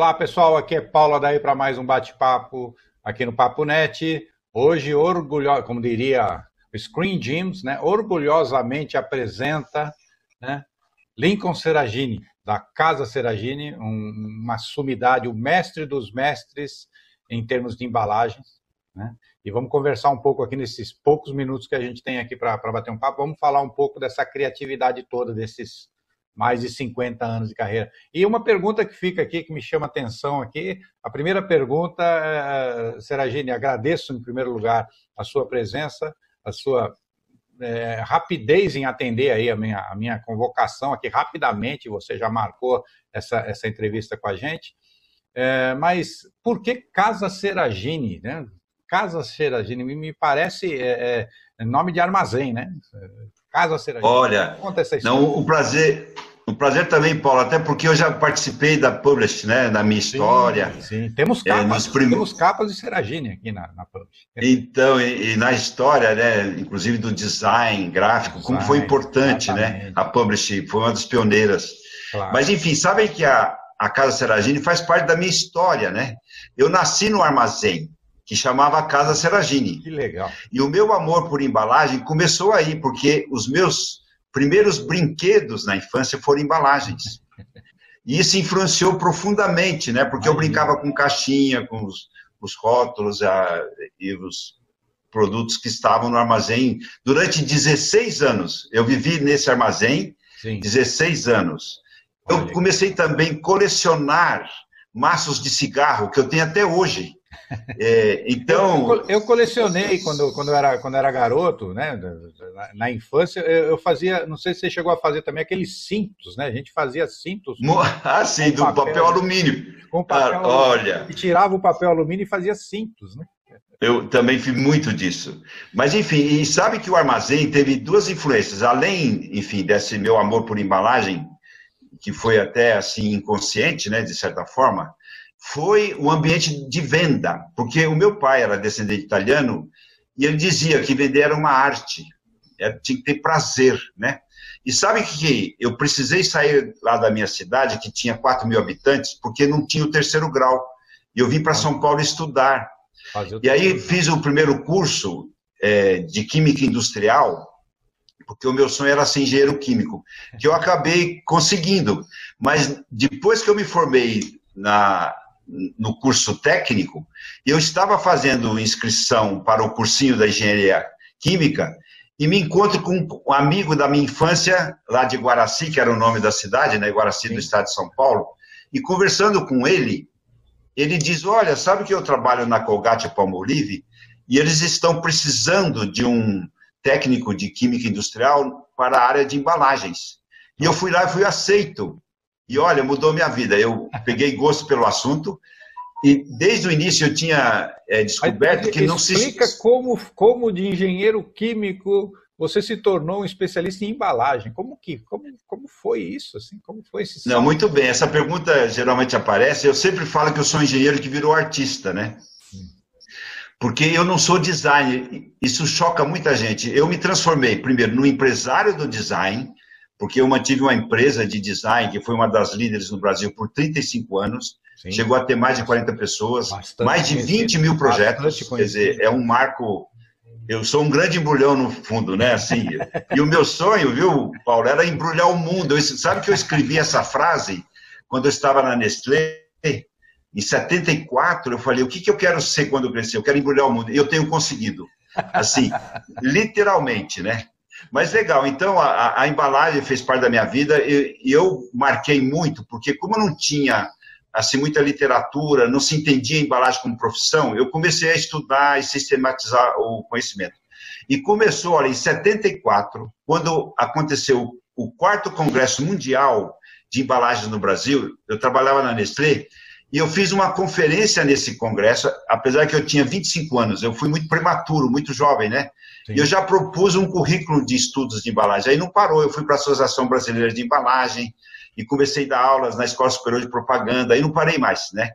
Olá, pessoal. Aqui é Paula daí para mais um bate-papo aqui no Papo Net. Hoje, orgulho, como diria Screen Gems, né, orgulhosamente apresenta né, Lincoln Seragini, da Casa Seragini, um, uma sumidade, o mestre dos mestres em termos de embalagens. Né? E vamos conversar um pouco aqui nesses poucos minutos que a gente tem aqui para bater um papo. Vamos falar um pouco dessa criatividade toda, desses mais de 50 anos de carreira. E uma pergunta que fica aqui, que me chama atenção aqui, a primeira pergunta, é, Seragine, agradeço em primeiro lugar a sua presença, a sua é, rapidez em atender aí a minha, a minha convocação aqui, rapidamente, você já marcou essa, essa entrevista com a gente, é, mas por que Casa Seragine, né? Casa Seragine, me parece é, nome de armazém, né? Casa Seragini. Olha, conta essa história. Não, o prazer, o prazer também, Paulo, até porque eu já participei da Publish, né, da minha história. Sim, sim. Temos é, capas, é, prim... temos capas de Seragini aqui na, na Publish. Então, e, e, na história, né, inclusive do design gráfico, design, como foi importante, né, exatamente. né, a Publish foi uma das pioneiras. Claro. Mas, enfim, sabem que a, a Casa Seragini faz parte da minha história, né? Eu nasci no armazém, que chamava Casa Seragini. Que legal. E o meu amor por embalagem começou aí, porque os meus primeiros brinquedos na infância foram embalagens. E isso influenciou profundamente, né? Porque eu brincava com caixinha, com os, os rótulos a, e os produtos que estavam no armazém. Durante 16 anos, eu vivi nesse armazém, Sim. 16 anos. Eu comecei também a colecionar maços de cigarro, que eu tenho até hoje. É, então. Eu, eu, colecionei quando, quando, eu era, quando eu era garoto, né? Na, na infância, eu, eu, fazia, não sei se você chegou a fazer também aqueles cintos, né? A gente fazia cintos. Ah, sim, do papel, papel alumínio. Com papel ah, olha. E tirava o papel alumínio e fazia cintos, né? Eu também fiz muito disso. Mas, enfim, e sabe que o armazém teve duas influências. Além, enfim, desse meu amor por embalagem, que foi até assim inconsciente, né, de certa forma, foi o ambiente de venda, porque o meu pai era descendente italiano e ele dizia que vender era uma arte, é, tinha que ter prazer, né? E sabe que eu precisei sair lá da minha cidade, que tinha 4 mil habitantes, porque não tinha o terceiro grau. E eu vim para São Paulo estudar. E aí fiz o primeiro curso é, de Química Industrial, porque o meu sonho era ser engenheiro químico, que eu acabei conseguindo. Mas depois que eu me formei na, no curso técnico, eu estava fazendo inscrição para o cursinho da engenharia química e me encontro com um amigo da minha infância, lá de Guaraci, que era o nome da cidade, né, Guaraci do estado de São Paulo, e conversando com ele, ele diz, olha, sabe que eu trabalho na Colgate Palmolive e eles estão precisando de um técnico de química industrial para a área de embalagens. E eu fui lá e fui aceito. E olha, mudou minha vida. Eu peguei gosto pelo assunto e desde o início eu tinha é, descoberto Mas, que não se. Explica como, como de engenheiro químico você se tornou um especialista em embalagem. Como que, como, como foi isso? Assim, como foi esse? Não, muito bem. Essa pergunta geralmente aparece. Eu sempre falo que eu sou engenheiro que virou artista, né? Porque eu não sou designer. Isso choca muita gente. Eu me transformei primeiro no empresário do design porque eu mantive uma empresa de design que foi uma das líderes no Brasil por 35 anos, Sim. chegou a ter mais de 40 pessoas, bastante mais de 20 mil projetos, quer dizer, é um marco. Eu sou um grande embrulhão no fundo, né? Assim, e o meu sonho, viu, Paulo, era embrulhar o mundo. Eu, sabe que eu escrevi essa frase quando eu estava na Nestlé? Em 74, eu falei: o que, que eu quero ser quando eu crescer? Eu quero embrulhar o mundo. E eu tenho conseguido. Assim, literalmente, né? Mas legal, então a, a, embalagem fez parte da minha vida e, e, eu marquei muito, porque como eu não tinha assim muita literatura, não se entendia a embalagem como profissão, eu comecei a estudar e sistematizar o conhecimento. E começou, olha, em 74, quando aconteceu o quarto Congresso Mundial de Embalagens no Brasil, eu trabalhava na Nestlé, e eu fiz uma conferência nesse congresso, apesar que eu tinha 25 anos, eu fui muito prematuro, muito jovem, né? Sim. E eu já propus um currículo de estudos de embalagem. Aí não parou, eu fui para a Associação Brasileira de Embalagem e comecei a dar aulas na Escola Superior de Propaganda, aí não parei mais, né?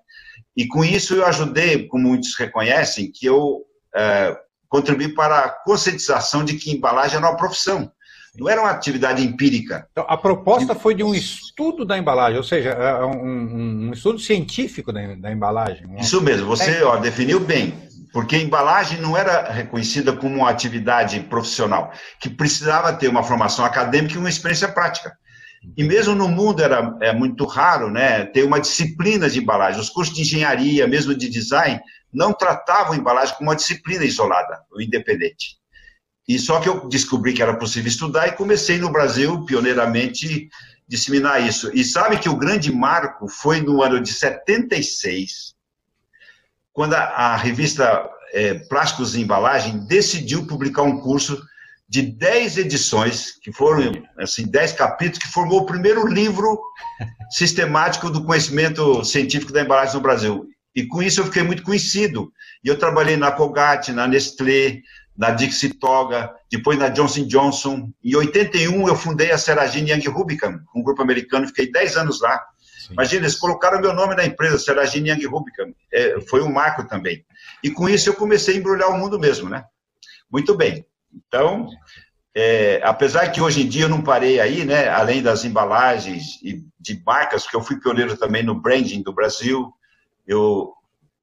E com isso eu ajudei, como muitos reconhecem, que eu é, contribuí para a conscientização de que embalagem é uma profissão. Não era uma atividade empírica. Então, a proposta e... foi de um estudo da embalagem, ou seja, é um, um, estudo científico da, da embalagem. Isso mesmo, você ó, definiu bem. Porque a embalagem não era reconhecida como uma atividade profissional, que precisava ter uma formação acadêmica e uma experiência prática. E mesmo no mundo era é muito raro né, ter uma disciplina de embalagem. Os cursos de engenharia, mesmo de design, não tratavam a embalagem como uma disciplina isolada ou independente. E só que eu descobri que era possível estudar e comecei no Brasil, pioneiramente, disseminar isso. E sabe que o grande marco foi no ano de 76, quando a, a revista é, Plásticos e Embalagem decidiu publicar um curso de 10 edições, que foram, assim, 10 capítulos, que formou o primeiro livro sistemático do conhecimento científico da embalagem no Brasil. E com isso eu fiquei muito conhecido. E eu trabalhei na Colgate, na Nestlé, na Dixie Toga, depois na Johnson Johnson. Em 81 eu fundei a Seragine Young Rubicam, um grupo americano, fiquei 10 anos lá. Sim. Imagina, eles colocaram meu nome na empresa, Seragine Young Rubicam. É, foi um marco também. E com isso eu comecei a embrulhar o mundo mesmo, né? Muito bem. Então, é, apesar que hoje em dia eu não parei aí, né, além das embalagens e de marcas, porque eu fui pioneiro também no branding do Brasil, eu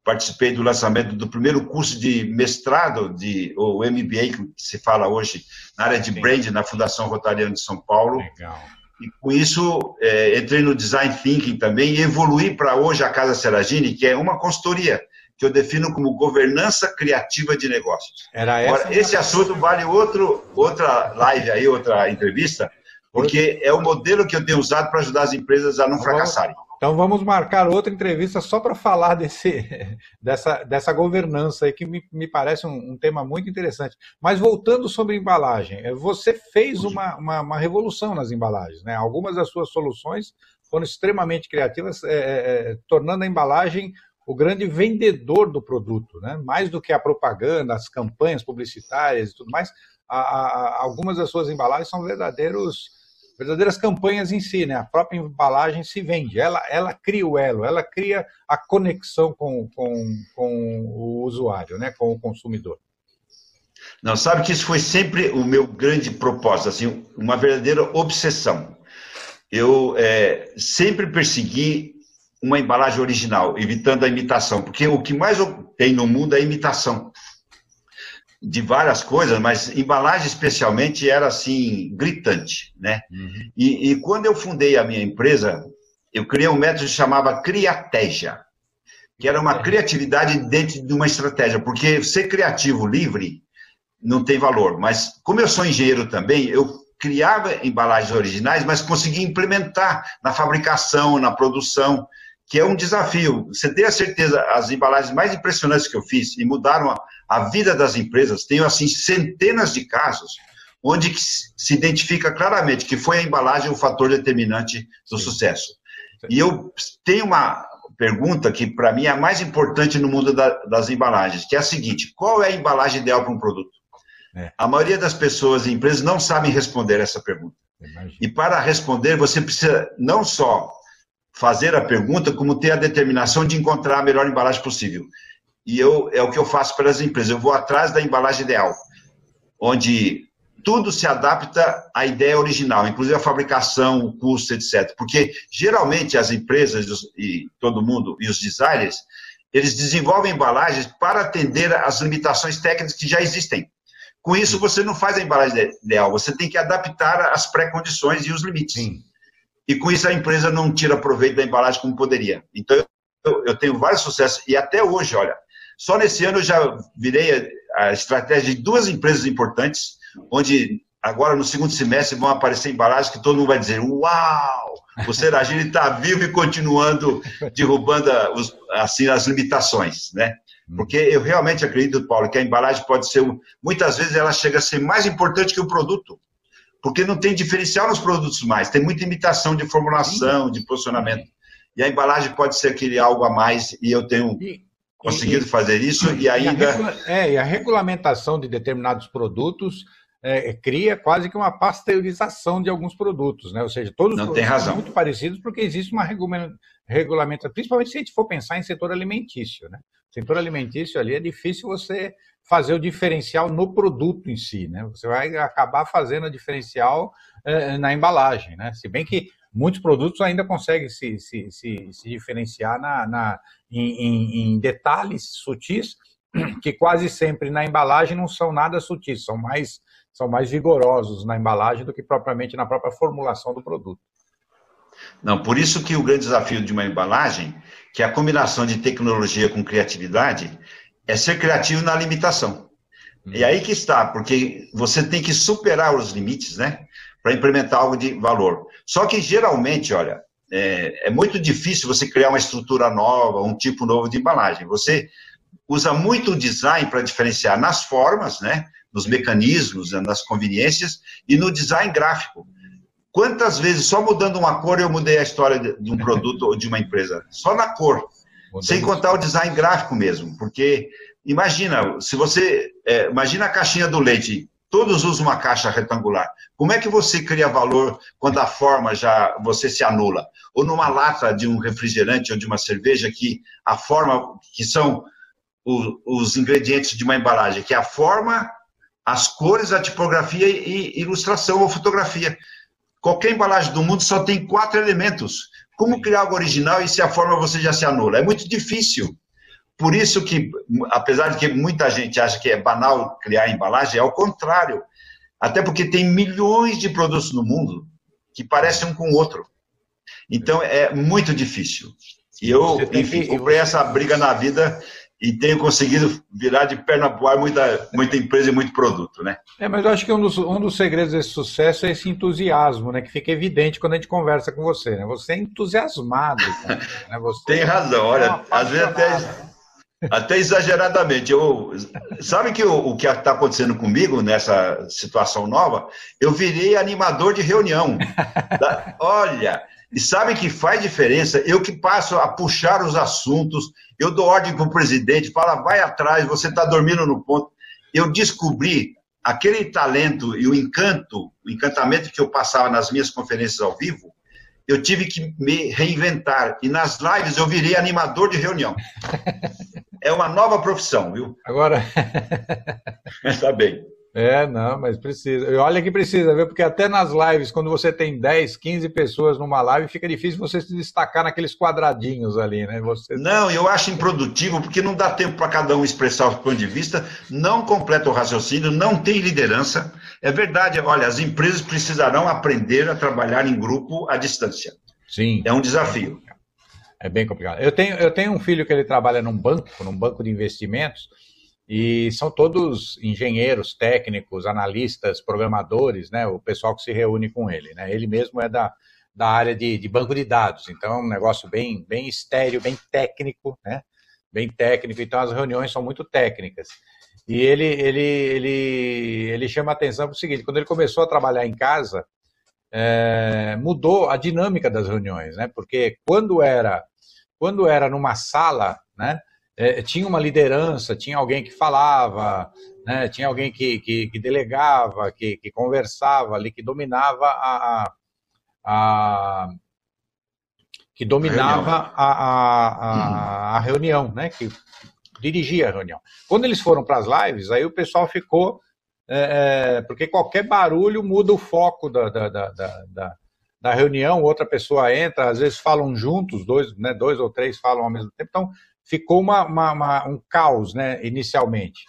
participei do lançamento do primeiro curso de mestrado, de, o MBA, que se fala hoje, na área de branding, na Fundação Rotariana de São Paulo. Legal. E com isso, é, entrei no Design Thinking também e evoluí para hoje a Casa Seragini, que é uma consultoria que eu defino como governança criativa de negócios. Era essa Agora, esse assunto vale outro, outra live aí, outra entrevista, porque é o modelo que eu tenho usado para ajudar as empresas a não fracassarem. Então vamos marcar outra entrevista só para falar desse, dessa, dessa governança aí, que me, me parece um, um, tema muito interessante. Mas voltando sobre embalagem, eh, você fez uma, uma, uma, revolução nas embalagens, né? Algumas das suas soluções foram extremamente criativas, é, é, tornando a embalagem o grande vendedor do produto, né? mais do que a propaganda, as campanhas publicitárias e tudo mais, a, a, algumas das suas embalagens são verdadeiros, verdadeiras campanhas em si, né? a própria embalagem se vende, ela, ela cria o elo, ela cria a conexão com, com, com o usuário, né? com o consumidor. Não, sabe que isso foi sempre o meu grande propósito, assim, uma verdadeira obsessão. Eu é, sempre persegui uma embalagem original, evitando a imitação, porque o que mais tem no mundo é imitação de várias coisas, mas embalagem especialmente era assim gritante, né? Uhum. E, e, quando eu fundei a minha empresa, eu criei um método que chamava Criatégia, que era uma criatividade dentro de uma estratégia, porque ser criativo livre não tem valor, mas como eu sou engenheiro também, eu criava embalagens originais, mas conseguia implementar na fabricação, na produção que é um desafio. Você tem a certeza, as embalagens mais impressionantes que eu fiz e mudaram a, a vida das empresas, tenho assim centenas de casos onde se identifica claramente que foi a embalagem o fator determinante do Sim. sucesso. Sim. E eu tenho uma pergunta que para mim é a mais importante no mundo da, das embalagens, que é a seguinte: qual é a embalagem ideal para um produto? É. A maioria das pessoas e empresas não sabem responder essa pergunta. E para responder, você precisa não só fazer a pergunta como ter a determinação de encontrar a melhor embalagem possível. E eu, é o que eu faço para as empresas. Eu vou atrás da embalagem ideal, onde tudo se adapta à ideia original, inclusive a fabricação, o custo, etc. Porque geralmente as empresas e todo mundo e os designers, eles desenvolvem embalagens para atender às limitações técnicas que já existem. Com isso, você não faz a embalagem ideal, você tem que adaptar as pré-condições e os limites. Sim e com isso a empresa não tira proveito da embalagem como poderia. Então, eu, eu tenho vários sucessos, e até hoje, olha, só nesse ano eu já virei a, a estratégia de duas empresas importantes, onde agora no segundo semestre vão aparecer embalagens que todo mundo vai dizer: Uau! O Seragini está vivo e continuando derrubando os, assim, as limitações, né? Hum. Porque eu realmente acredito, Paulo, que a embalagem pode ser, muitas vezes ela chega a ser mais importante que o produto porque não tem diferencial nos produtos mais, tem muita imitação de formulação, de posicionamento. E a embalagem pode ser aquele algo a mais, e eu tenho e, conseguido e, fazer isso, e, e ainda. A é, e a regulamentação de determinados produtos é, cria quase que uma pasteurização de alguns produtos, né? Ou seja, todos não os tem razão. são muito parecidos porque existe uma regulamentação, principalmente se a gente for pensar em setor alimentício, né? Setor alimentício ali é difícil você fazer o diferencial no produto em si, né? Você vai acabar fazendo o diferencial eh, na embalagem, né? Se bem que muitos produtos ainda conseguem se, se, se, se diferenciar na, na em, em, detalhes sutis, que quase sempre na embalagem não são nada sutis, são mais, são mais vigorosos na embalagem do que propriamente na própria formulação do produto. Não, por isso que o grande desafio de uma embalagem, que a combinação de tecnologia com criatividade, é ser criativo na limitação. Hum. E aí que está, porque você tem que superar os limites, né? Para implementar algo de valor. Só que geralmente, olha, é, é, muito difícil você criar uma estrutura nova, um tipo novo de embalagem. Você usa muito o design para diferenciar nas formas, né? Nos mecanismos, nas conveniências e no design gráfico. Quantas vezes, só mudando uma cor, eu mudei a história de um produto ou de uma empresa? Só na cor. Sem contar o design gráfico mesmo. Porque, imagina, se você. É, imagina a caixinha do leite. Todos usam uma caixa retangular. Como é que você cria valor quando a forma já você se anula? Ou numa lata de um refrigerante ou de uma cerveja que a forma, que são os, os ingredientes de uma embalagem, que é a forma, as cores, a tipografia e ilustração ou fotografia. Qualquer embalagem do mundo só tem quatro elementos. Como criar algo original e se a forma você já se anula? É muito difícil. Por isso que, apesar de que muita gente acha que é banal criar embalagem, é o contrário. Até porque tem milhões de produtos no mundo que parecem um com o outro. Então é muito difícil. E eu, enfim, comprei essa briga na vida e tenho conseguido virar de perna pro ar muita, muita empresa e muito produto, né? É, mas eu acho que um dos, um dos segredos desse sucesso é esse entusiasmo, né? Que fica evidente quando a gente conversa com você, né? Você é entusiasmado. Cara, né? você Tem razão, olha, é às vezes até, até exageradamente. Eu, sabe que o, o que está acontecendo comigo nessa situação nova? Eu virei animador de reunião. Da, olha, e sabe que faz diferença? Eu que passo a puxar os assuntos, eu dou ordem para o presidente, fala, vai atrás, você está dormindo no ponto. Eu descobri aquele talento e o encanto, o encantamento que eu passava nas minhas conferências ao vivo, eu tive que me reinventar. E nas lives eu virei animador de reunião. É uma nova profissão, viu? Agora. Está bem. É, não, mas precisa. E olha que precisa, viu? Porque até nas lives, quando você tem 10, 15 pessoas numa live, fica difícil você se destacar naqueles quadradinhos ali, né? Você... Não, eu acho improdutivo, porque não dá tempo para cada um expressar o ponto de vista, não completa o raciocínio, não tem liderança. É verdade, olha, as empresas precisarão aprender a trabalhar em grupo à distância. Sim. É um desafio. É bem complicado. Eu tenho, eu tenho um filho que ele trabalha num banco, num banco de investimentos, e são todos engenheiros, técnicos, analistas, programadores, né? O pessoal que se reúne com ele, né? Ele mesmo é da, da área de, de banco de dados, então é um negócio bem, bem estéreo, bem técnico, né? Bem técnico, então as reuniões são muito técnicas. E ele, ele, ele, ele chama a atenção para o seguinte: quando ele começou a trabalhar em casa, é, mudou a dinâmica das reuniões, né? Porque quando era, quando era numa sala, né? É, tinha uma liderança, tinha alguém que falava, né, tinha alguém que, que, que delegava, que, que, conversava ali, que dominava a, a, a que dominava a, a, a, reunião, né, que dirigia a reunião. Quando eles foram para as lives, aí o pessoal ficou, é, é, porque qualquer barulho muda o foco da, da, da, da, da reunião, outra pessoa entra, às vezes falam juntos, dois, né, dois ou três falam ao mesmo tempo, então ficou uma, uma, uma, um caos, né, inicialmente.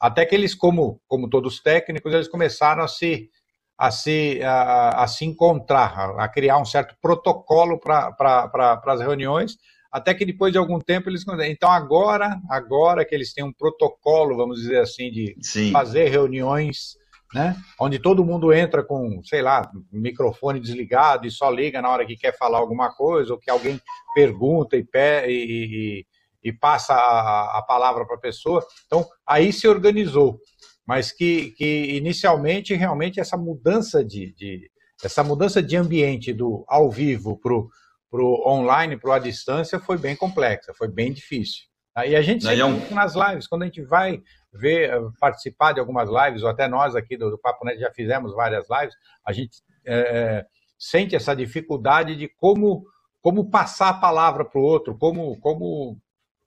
Até que eles, como, como todos técnicos, eles começaram a se, a se, a, a se encontrar, a, a, criar um certo protocolo para pra, as reuniões, até que depois de algum tempo eles. Então, agora, agora que eles têm um protocolo, vamos dizer assim, de Sim. fazer reuniões. Né? Onde todo mundo entra com, sei lá, microfone desligado e só liga na hora que quer falar alguma coisa, ou que alguém pergunta e, e, e passa a, a palavra para a pessoa. Então, aí se organizou. Mas que, que inicialmente, realmente, essa mudança de, de essa mudança de ambiente do ao vivo para o online, para a distância, foi bem complexa, foi bem difícil. E a gente sempre é um... nas lives, quando a gente vai ver, participar de algumas lives, ou até nós aqui do, do Papo Net já fizemos várias lives, a gente é sente essa dificuldade de como, como passar a palavra para o outro, como, como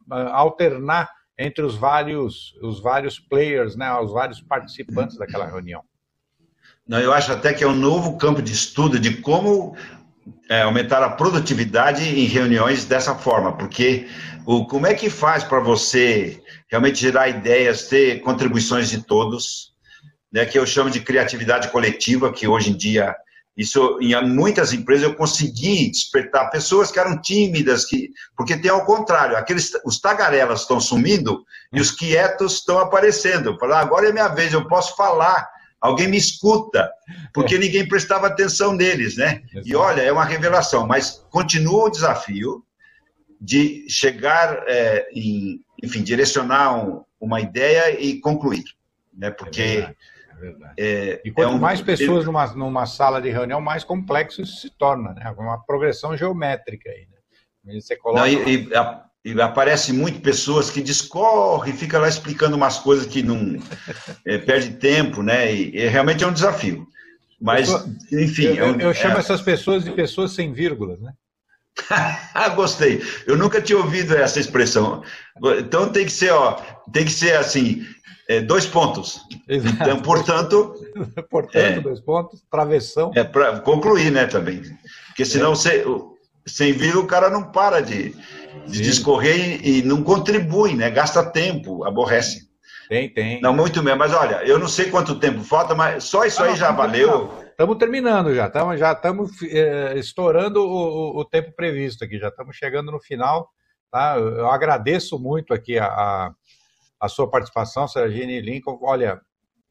alternar entre os vários, os vários players, né, os vários participantes daquela reunião. Não, eu acho até que é um novo campo de estudo de como é, aumentar a produtividade em reuniões dessa forma, porque o, como é que faz para você realmente gerar ideias, ter contribuições de todos, né, que eu chamo de criatividade coletiva, que hoje em dia, isso em muitas empresas eu consegui despertar pessoas que eram tímidas, que, porque tem ao contrário, aqueles, os tagarelas estão sumindo e os quietos estão aparecendo. Falar, agora é minha vez, eu posso falar alguém me escuta, porque é. ninguém prestava atenção neles, né? Exato. E olha, é uma revelação, mas continua o desafio de chegar, é, em, enfim, direcionar um, uma ideia e concluir, né? Porque é verdade, é. É, e quanto é um, mais pessoas numa, numa sala de reunião, mais complexo isso se torna, né? Uma progressão geométrica aí, né? Você coloca... Não, e, e a, e aparece muito pessoas que discorrem, fica lá explicando umas coisas que não é, perde tempo, né? E, e, realmente é um desafio. Mas, enfim. Eu, eu, eu chamo é... essas pessoas de pessoas sem vírgulas, né? Gostei. Eu nunca tinha ouvido essa expressão. Então tem que ser, ó, tem que ser assim, é, dois pontos. Exato. Então, portanto. portanto, é, dois pontos, travessão. É para concluir, né, também. Porque senão, é. sem, sem vírgula, o cara não para de, de discorrer e, não contribui, né? Gasta tempo, aborrece. Tem, tem. Não, muito mesmo. Mas olha, eu não sei quanto tempo falta, mas só isso ah, aí já valeu. Estamos terminando já, estamos já estamos é, estourando o, o, tempo previsto aqui, já estamos chegando no final. Tá? Eu agradeço muito aqui a, a, a sua participação, Sergine Lincoln. Olha,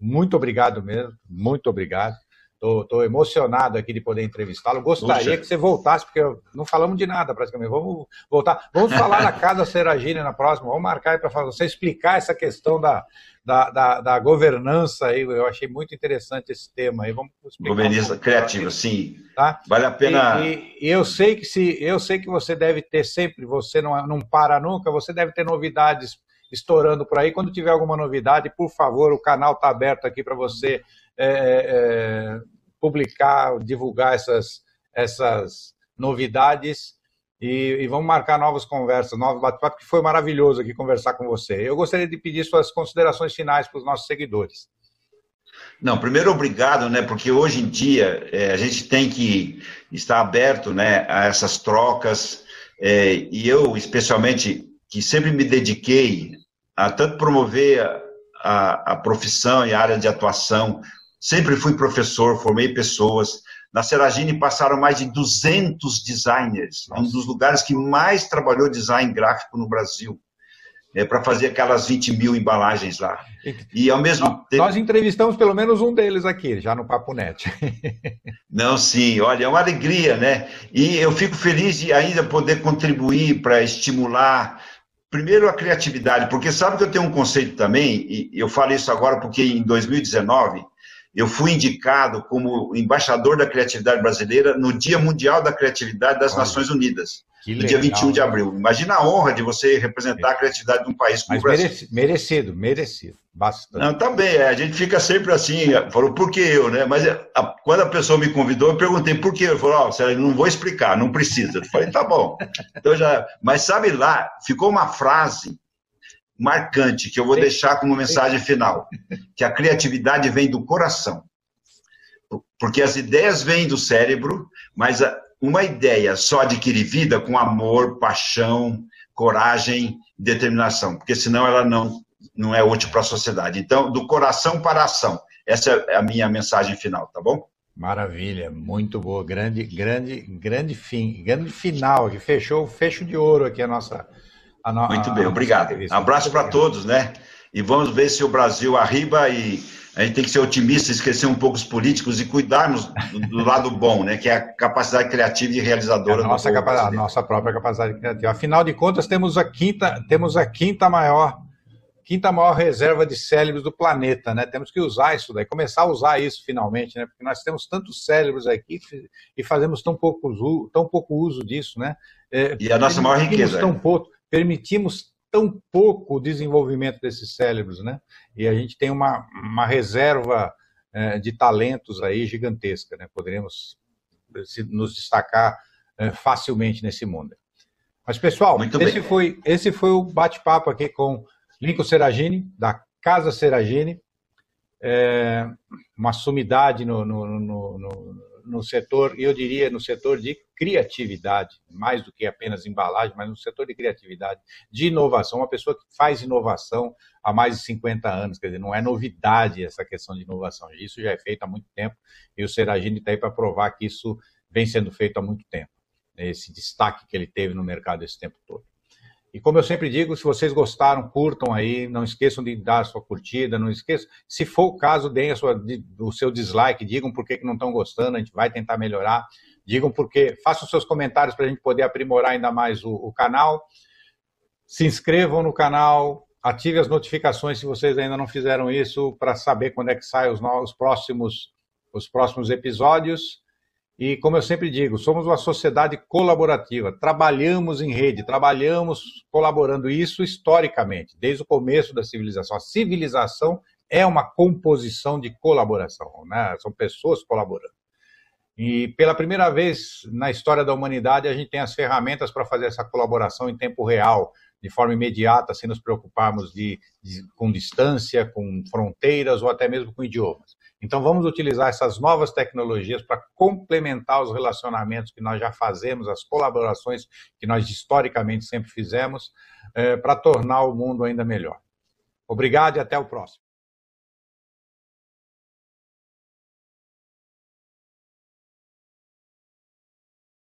muito obrigado mesmo, muito obrigado. Estou emocionado aqui de poder entrevistá-lo. Gostaria que você voltasse, porque não falamos de nada praticamente. Vamos voltar. Vamos falar da Casa Seragina na próxima. Vamos marcar aí para você explicar essa questão da, da, da, da, governança aí. Eu achei muito interessante esse tema aí. Vamos Governança um criativa, sim. Tá? Vale a pena. E, e, eu sei que se eu sei que você deve ter sempre, você não, não para nunca, você deve ter novidades estourando por aí. Quando tiver alguma novidade, por favor, o canal está aberto aqui para você é, é, publicar, divulgar essas, essas novidades e, e, vamos marcar novas conversas, novos bate-papo, que foi maravilhoso aqui conversar com você. Eu gostaria de pedir suas considerações finais para os nossos seguidores. Não, primeiro obrigado, né? Porque hoje em dia é, a gente tem que estar aberto, né, a essas trocas. É, e eu, especialmente, que sempre me dediquei a tanto promover a, a, a profissão e a área de atuação Sempre fui professor, formei pessoas. Na Seragine passaram mais de 200 designers, Nossa. um dos lugares que mais trabalhou design gráfico no Brasil, é, para fazer aquelas 20 mil embalagens lá. E ao mesmo nós, tempo. Nós entrevistamos pelo menos um deles aqui, já no Papo Net. Não, sim, olha, é uma alegria, né? E eu fico feliz de ainda poder contribuir para estimular primeiro a criatividade, porque sabe que eu tenho um conceito também, e eu falo isso agora porque em 2019 eu fui indicado como embaixador da criatividade brasileira no Dia Mundial da Criatividade das Olha, Nações Unidas, no legal, dia 21 de abril. Imagina a honra de você representar a criatividade de um país como o Brasil. Merecido, merecido, bastante. Não, também, é, a gente fica sempre assim, falou, por que eu, né? Mas a, quando a pessoa me convidou, eu perguntei por que. Ele falou, oh, não vou explicar, não precisa. Eu falei, tá bom. Então já, mas sabe lá, ficou uma frase marcante que eu vou deixar como mensagem final, que a criatividade vem do coração. Porque as ideias vêm do cérebro, mas uma ideia só adquire vida com amor, paixão, coragem, determinação, porque senão ela não não é útil para a sociedade. Então, do coração para a ação. Essa é a minha mensagem final, tá bom? Maravilha, muito boa, grande, grande, grande fim, grande final, que fechou o fecho de ouro aqui a nossa no... Muito bem, obrigado. Abraço para todos, né? E vamos ver se o Brasil arriba e a gente tem que ser otimista, esquecer um pouco os políticos e cuidarmos do, do lado bom, né? Que é a capacidade criativa e realizadora. É a nossa, a nossa própria capacidade criativa. Afinal de contas, temos a quinta, temos a quinta maior, quinta maior reserva de cérebros do planeta, né? Temos que usar isso daí, começar a usar isso finalmente, né? Porque nós temos tantos cérebros aqui e fazemos tão pouco uso, tão pouco uso disso, né? É, e a nossa maior riqueza. Tão pouco permitimos tão pouco o desenvolvimento desses cérebros, né? E a gente tem uma, uma reserva é, de talentos aí gigantesca, né? Poderíamos nos destacar é, facilmente nesse mundo. Mas, pessoal, esse foi, esse foi o bate-papo aqui com Lincoln Seragini, da Casa Seragini, é, uma sumidade no, no, no, no, no setor, eu diria no setor de criatividade, mais do que apenas embalagem, mas no setor de criatividade, de inovação, uma pessoa que faz inovação há mais de 50 anos, quer dizer, não é novidade essa questão de inovação, isso já é feito há muito tempo, e o Seragini está aí para provar que isso vem sendo feito há muito tempo, esse destaque que ele teve no mercado esse tempo todo. E como eu sempre digo, se vocês gostaram, curtam aí, não esqueçam de dar sua curtida, não esqueçam. Se for o caso, deem a sua, o seu dislike, digam por que, que não estão gostando, a gente vai tentar melhorar. Digam porque, façam seus comentários para a gente poder aprimorar ainda mais o, o canal. Se inscrevam no canal, ative as notificações se vocês ainda não fizeram isso, para saber quando é que saem os, os, próximos, os próximos episódios. E, como eu sempre digo, somos uma sociedade colaborativa, trabalhamos em rede, trabalhamos colaborando, isso historicamente, desde o começo da civilização. A civilização é uma composição de colaboração, né? são pessoas colaborando. E pela primeira vez na história da humanidade, a gente tem as ferramentas para fazer essa colaboração em tempo real, de forma imediata, sem nos preocuparmos de, de, com distância, com fronteiras ou até mesmo com idiomas. Então, vamos utilizar essas novas tecnologias para complementar os relacionamentos que nós já fazemos, as colaborações que nós historicamente sempre fizemos, é, para tornar o mundo ainda melhor. Obrigado e até o próximo.